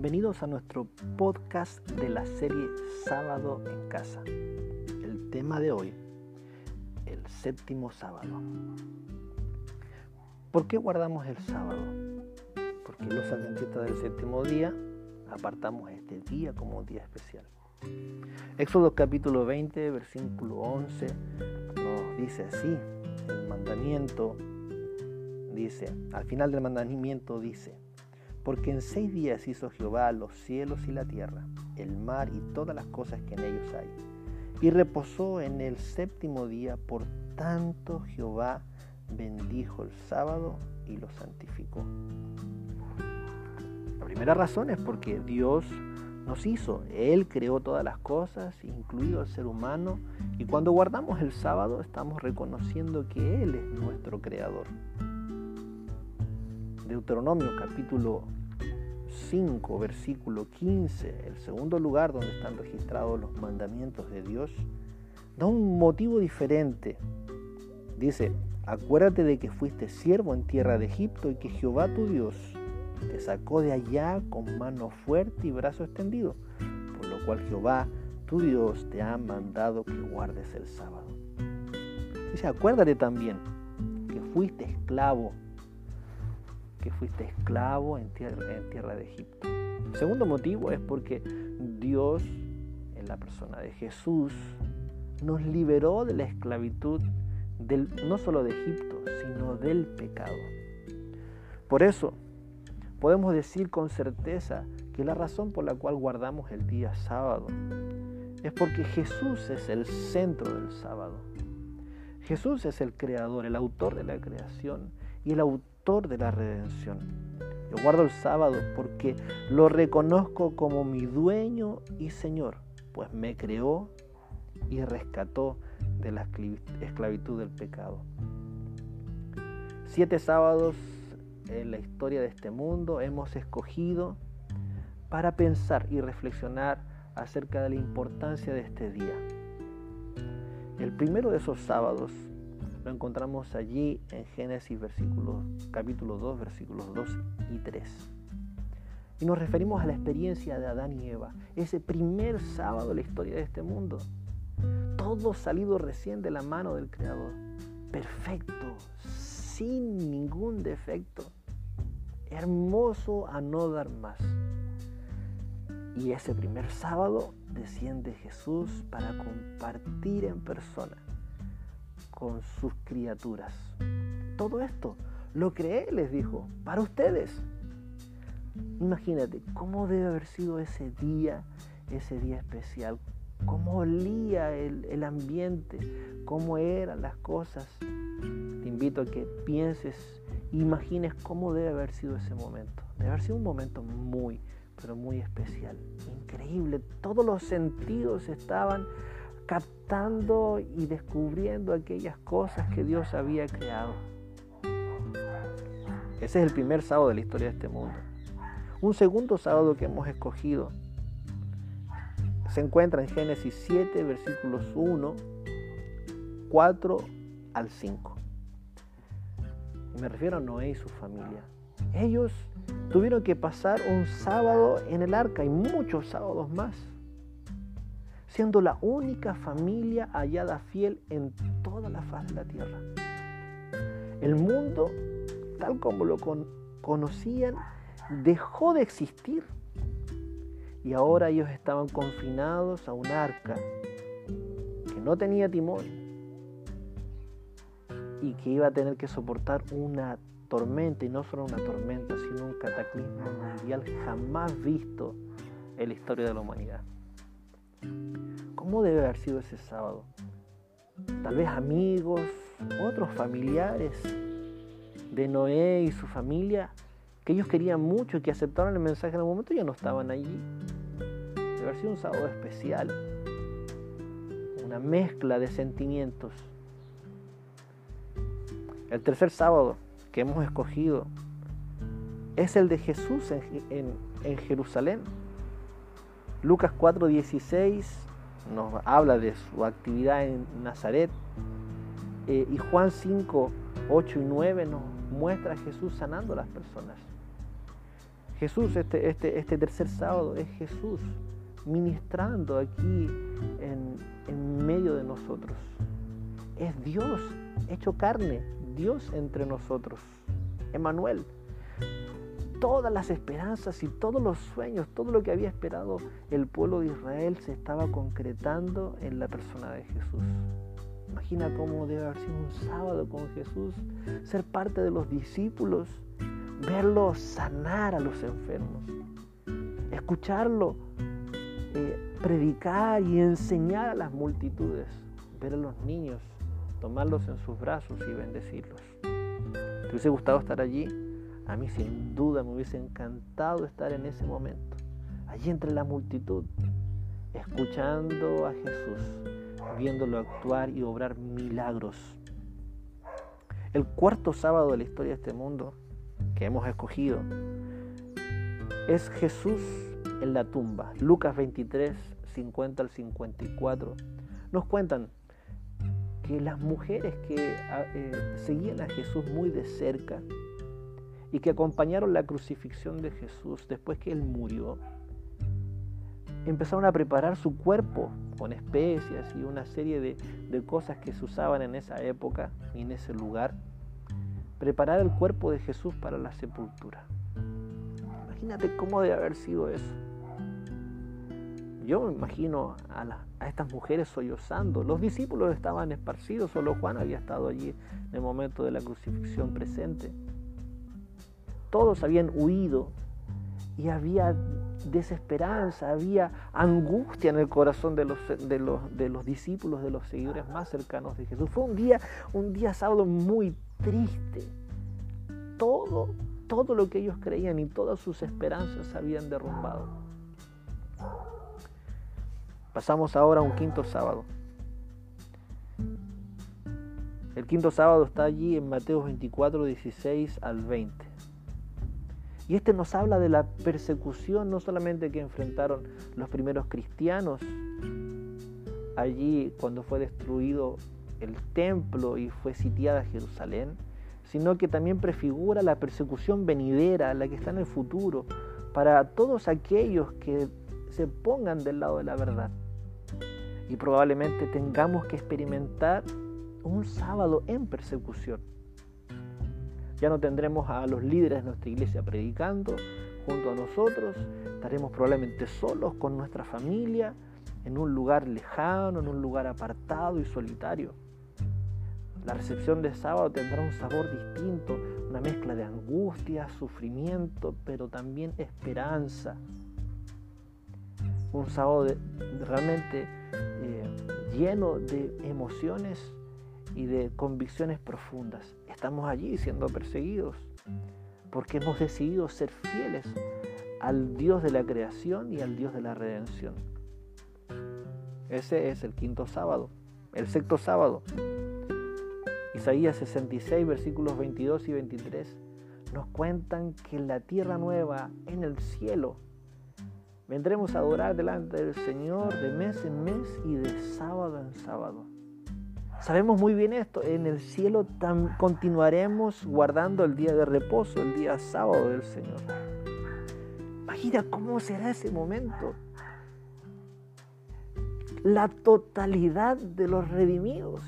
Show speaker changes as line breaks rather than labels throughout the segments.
Bienvenidos a nuestro podcast de la serie Sábado en Casa. El tema de hoy, el séptimo sábado. ¿Por qué guardamos el sábado? Porque los adventistas del séptimo día apartamos este día como un día especial. Éxodo capítulo 20, versículo 11 nos dice así, el mandamiento dice, al final del mandamiento dice, porque en seis días hizo Jehová los cielos y la tierra, el mar y todas las cosas que en ellos hay. Y reposó en el séptimo día, por tanto Jehová bendijo el sábado y lo santificó. La primera razón es porque Dios nos hizo. Él creó todas las cosas, incluido el ser humano, y cuando guardamos el sábado estamos reconociendo que Él es nuestro creador. Deuteronomio capítulo 5, versículo 15, el segundo lugar donde están registrados los mandamientos de Dios, da un motivo diferente. Dice, acuérdate de que fuiste siervo en tierra de Egipto y que Jehová tu Dios te sacó de allá con mano fuerte y brazo extendido, por lo cual Jehová tu Dios te ha mandado que guardes el sábado. Dice, acuérdate también que fuiste esclavo fuiste esclavo en tierra, de Egipto. El segundo motivo es porque Dios, en la persona de Jesús, nos liberó de la esclavitud no solo de Egipto, sino del pecado. Por eso, podemos decir con certeza que la razón por la cual guardamos el día sábado es porque Jesús es el centro del sábado. Jesús es el creador, el autor de la creación y el autor de la redención. Yo guardo el sábado porque lo reconozco como mi dueño y Señor, pues me creó y rescató de la esclavitud del pecado. Siete sábados en la historia de este mundo hemos escogido para pensar y reflexionar acerca de la importancia de este día. El primero de esos sábados lo encontramos allí en Génesis capítulo 2, versículos 2 y 3. Y nos referimos a la experiencia de Adán y Eva, ese primer sábado de la historia de este mundo. Todo salido recién de la mano del Creador. Perfecto, sin ningún defecto. Hermoso a no dar más. Y ese primer sábado desciende Jesús para compartir en persona con sus criaturas. Todo esto lo creé, les dijo, para ustedes. Imagínate cómo debe haber sido ese día, ese día especial, cómo olía el, el ambiente, cómo eran las cosas. Te invito a que pienses, imagines cómo debe haber sido ese momento. Debe haber sido un momento muy, pero muy especial, increíble. Todos los sentidos estaban captando y descubriendo aquellas cosas que Dios había creado. Ese es el primer sábado de la historia de este mundo. Un segundo sábado que hemos escogido se encuentra en Génesis 7, versículos 1, 4 al 5. Me refiero a Noé y su familia. Ellos tuvieron que pasar un sábado en el arca y muchos sábados más siendo la única familia hallada fiel en toda la faz de la tierra. El mundo, tal como lo conocían, dejó de existir y ahora ellos estaban confinados a un arca que no tenía timón y que iba a tener que soportar una tormenta, y no solo una tormenta, sino un cataclismo mundial jamás visto en la historia de la humanidad. ¿Cómo debe haber sido ese sábado? Tal vez amigos, otros familiares de Noé y su familia, que ellos querían mucho y que aceptaron el mensaje en el momento, ya no estaban allí. Debe haber sido un sábado especial, una mezcla de sentimientos. El tercer sábado que hemos escogido es el de Jesús en, Jerusalén. Lucas 4:16 nos habla de su actividad en Nazaret eh, y Juan 5, 8 y 9 nos muestra a Jesús sanando a las personas. Jesús, este, este, este tercer sábado, es Jesús ministrando aquí en, en medio de nosotros. Es Dios hecho carne, Dios entre nosotros. Emanuel. Todas las esperanzas y todos los sueños, todo lo que había esperado el pueblo de Israel se estaba concretando en la persona de Jesús. Imagina cómo debe haber sido un sábado con Jesús, ser parte de los discípulos, verlo sanar a los enfermos, escucharlo eh, predicar y enseñar a las multitudes, ver a los niños, tomarlos en sus brazos y bendecirlos. ¿Te hubiese gustado estar allí? A mí sin duda me hubiese encantado estar en ese momento, allí entre la multitud, escuchando a Jesús, viéndolo actuar y obrar milagros. El cuarto sábado de la historia de este mundo que hemos escogido es Jesús en la tumba. Lucas 23, 50 al 54 nos cuentan que las mujeres que ah, eh, seguían a Jesús muy de cerca y que acompañaron la crucifixión de Jesús después que Él murió, empezaron a preparar su cuerpo con especias y una serie de, de cosas que se usaban en esa época y en ese lugar. Preparar el cuerpo de Jesús para la sepultura. Imagínate cómo debe haber sido eso. Yo me imagino a, estas mujeres sollozando. Los discípulos estaban esparcidos, solo Juan había estado allí en el momento de la crucifixión presente. Todos habían huido y había desesperanza, había angustia en el corazón de los, de los, discípulos, de los seguidores más cercanos de Jesús. Fue un día, un día sábado muy triste. Todo, todo lo que ellos creían y todas sus esperanzas se habían derrumbado. Pasamos ahora a un quinto sábado. El quinto sábado está allí en Mateo 24, 16 al 20. Y este nos habla de la persecución no solamente que enfrentaron los primeros cristianos allí cuando fue destruido el templo y fue sitiada Jerusalén, sino que también prefigura la persecución venidera, la que está en el futuro, para todos aquellos que se pongan del lado de la verdad y probablemente tengamos que experimentar un sábado en persecución. Ya no tendremos a los líderes de nuestra iglesia predicando junto a nosotros, estaremos probablemente solos con nuestra familia, en un lugar lejano, en un lugar apartado y solitario. La recepción de sábado tendrá un sabor distinto, una mezcla de angustia, sufrimiento, pero también esperanza. Un sábado realmente lleno de emociones y de convicciones profundas. Estamos allí siendo perseguidos porque hemos decidido ser fieles al Dios de la creación y al Dios de la redención. Ese es el quinto sábado. El sexto sábado, Isaías 66, versículos 22 y 23, nos cuentan que la tierra nueva en el cielo Vendremos a adorar delante del Señor de mes en mes y de sábado en sábado. Sabemos muy bien esto, en el cielo continuaremos guardando el día de reposo, el día sábado del Señor. Imagina cómo será ese momento. La totalidad de los redimidos.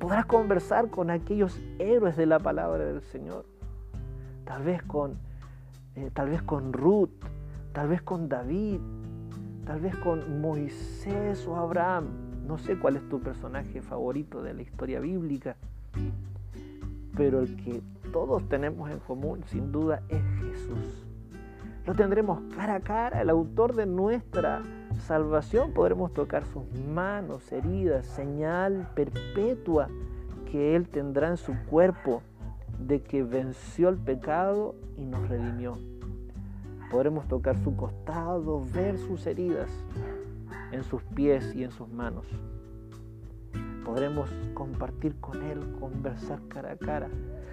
Podrás conversar con aquellos héroes de la palabra del Señor. Tal vez con, eh, tal vez con Ruth, tal vez con David, tal vez con Moisés o Abraham. No sé cuál es tu personaje favorito de la historia bíblica, pero el que todos tenemos en común sin duda es Jesús. Lo tendremos cara a cara, el autor de nuestra salvación, podremos tocar sus manos, heridas, señal perpetua que Él tendrá en su cuerpo de que venció el pecado y nos redimió. Podremos tocar su costado, ver sus heridas en sus pies y en sus manos. Podremos compartir con Él, conversar cara a cara,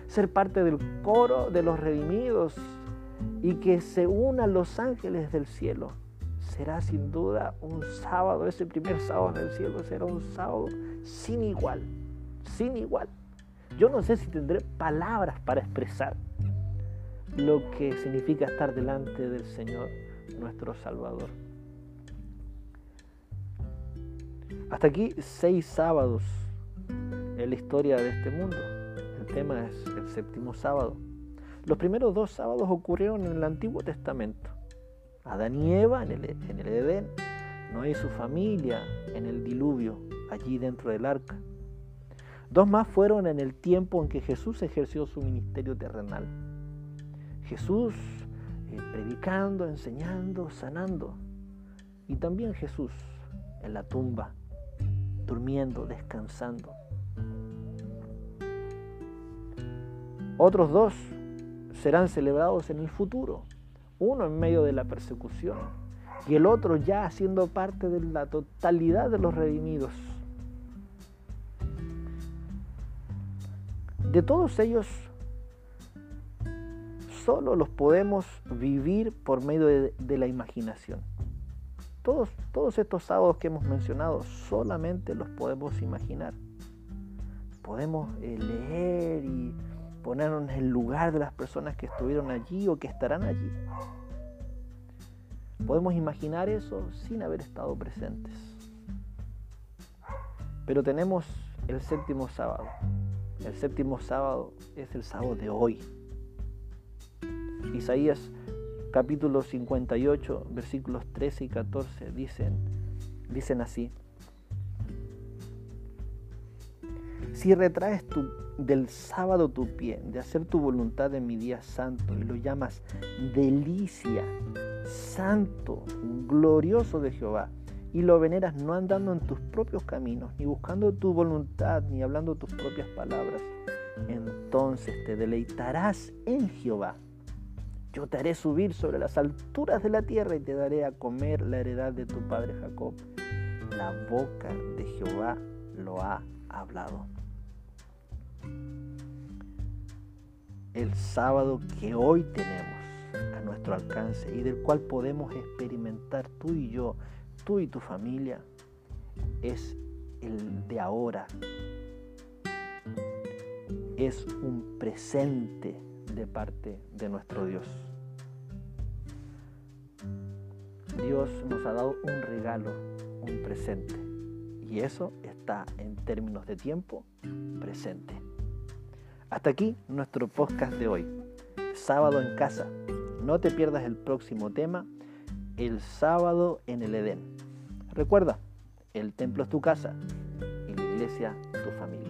ser parte del coro de los redimidos y que se unan los ángeles del cielo. Será sin duda un sábado, ese primer sábado en el cielo será un sábado sin igual, sin igual. Yo no sé si tendré palabras para expresar lo que significa estar delante del Señor, nuestro Salvador. Hasta aquí seis sábados en la historia de este mundo. El tema es el séptimo sábado. Los primeros dos sábados ocurrieron en el Antiguo Testamento. Adán y Eva en el, en el Edén, Noé y su familia en el diluvio, allí dentro del arca. Dos más fueron en el tiempo en que Jesús ejerció su ministerio terrenal. Jesús eh, predicando, enseñando, sanando. Y también Jesús en la tumba, durmiendo, descansando. Otros dos serán celebrados en el futuro, uno en medio de la persecución y el otro ya siendo parte de la totalidad de los redimidos. De todos ellos, solo los podemos vivir por medio de, la imaginación. Todos, todos estos sábados que hemos mencionado solamente los podemos imaginar. Podemos eh, leer y ponernos en el lugar de las personas que estuvieron allí o que estarán allí. Podemos imaginar eso sin haber estado presentes. Pero tenemos el séptimo sábado. El séptimo sábado es el sábado de hoy. Isaías capítulo 58, versículos 13 y 14 dicen, dicen así. Si retraes del sábado tu pie, de hacer tu voluntad en mi día santo, y lo llamas delicia, santo, glorioso de Jehová, y lo veneras no andando en tus propios caminos, ni buscando tu voluntad, ni hablando tus propias palabras, entonces te deleitarás en Jehová. Yo te haré subir sobre las alturas de la tierra y te daré a comer la heredad de tu padre Jacob. La boca de Jehová lo ha hablado. El sábado que hoy tenemos a nuestro alcance y del cual podemos experimentar tú y yo, tú y tu familia, es el de ahora. Es un presente de parte de nuestro Dios. Dios nos ha dado un regalo, un presente. Y eso está en términos de tiempo presente. Hasta aquí nuestro podcast de hoy. Sábado en casa. No te pierdas el próximo tema, el sábado en el Edén. Recuerda, el templo es tu casa y la iglesia tu familia.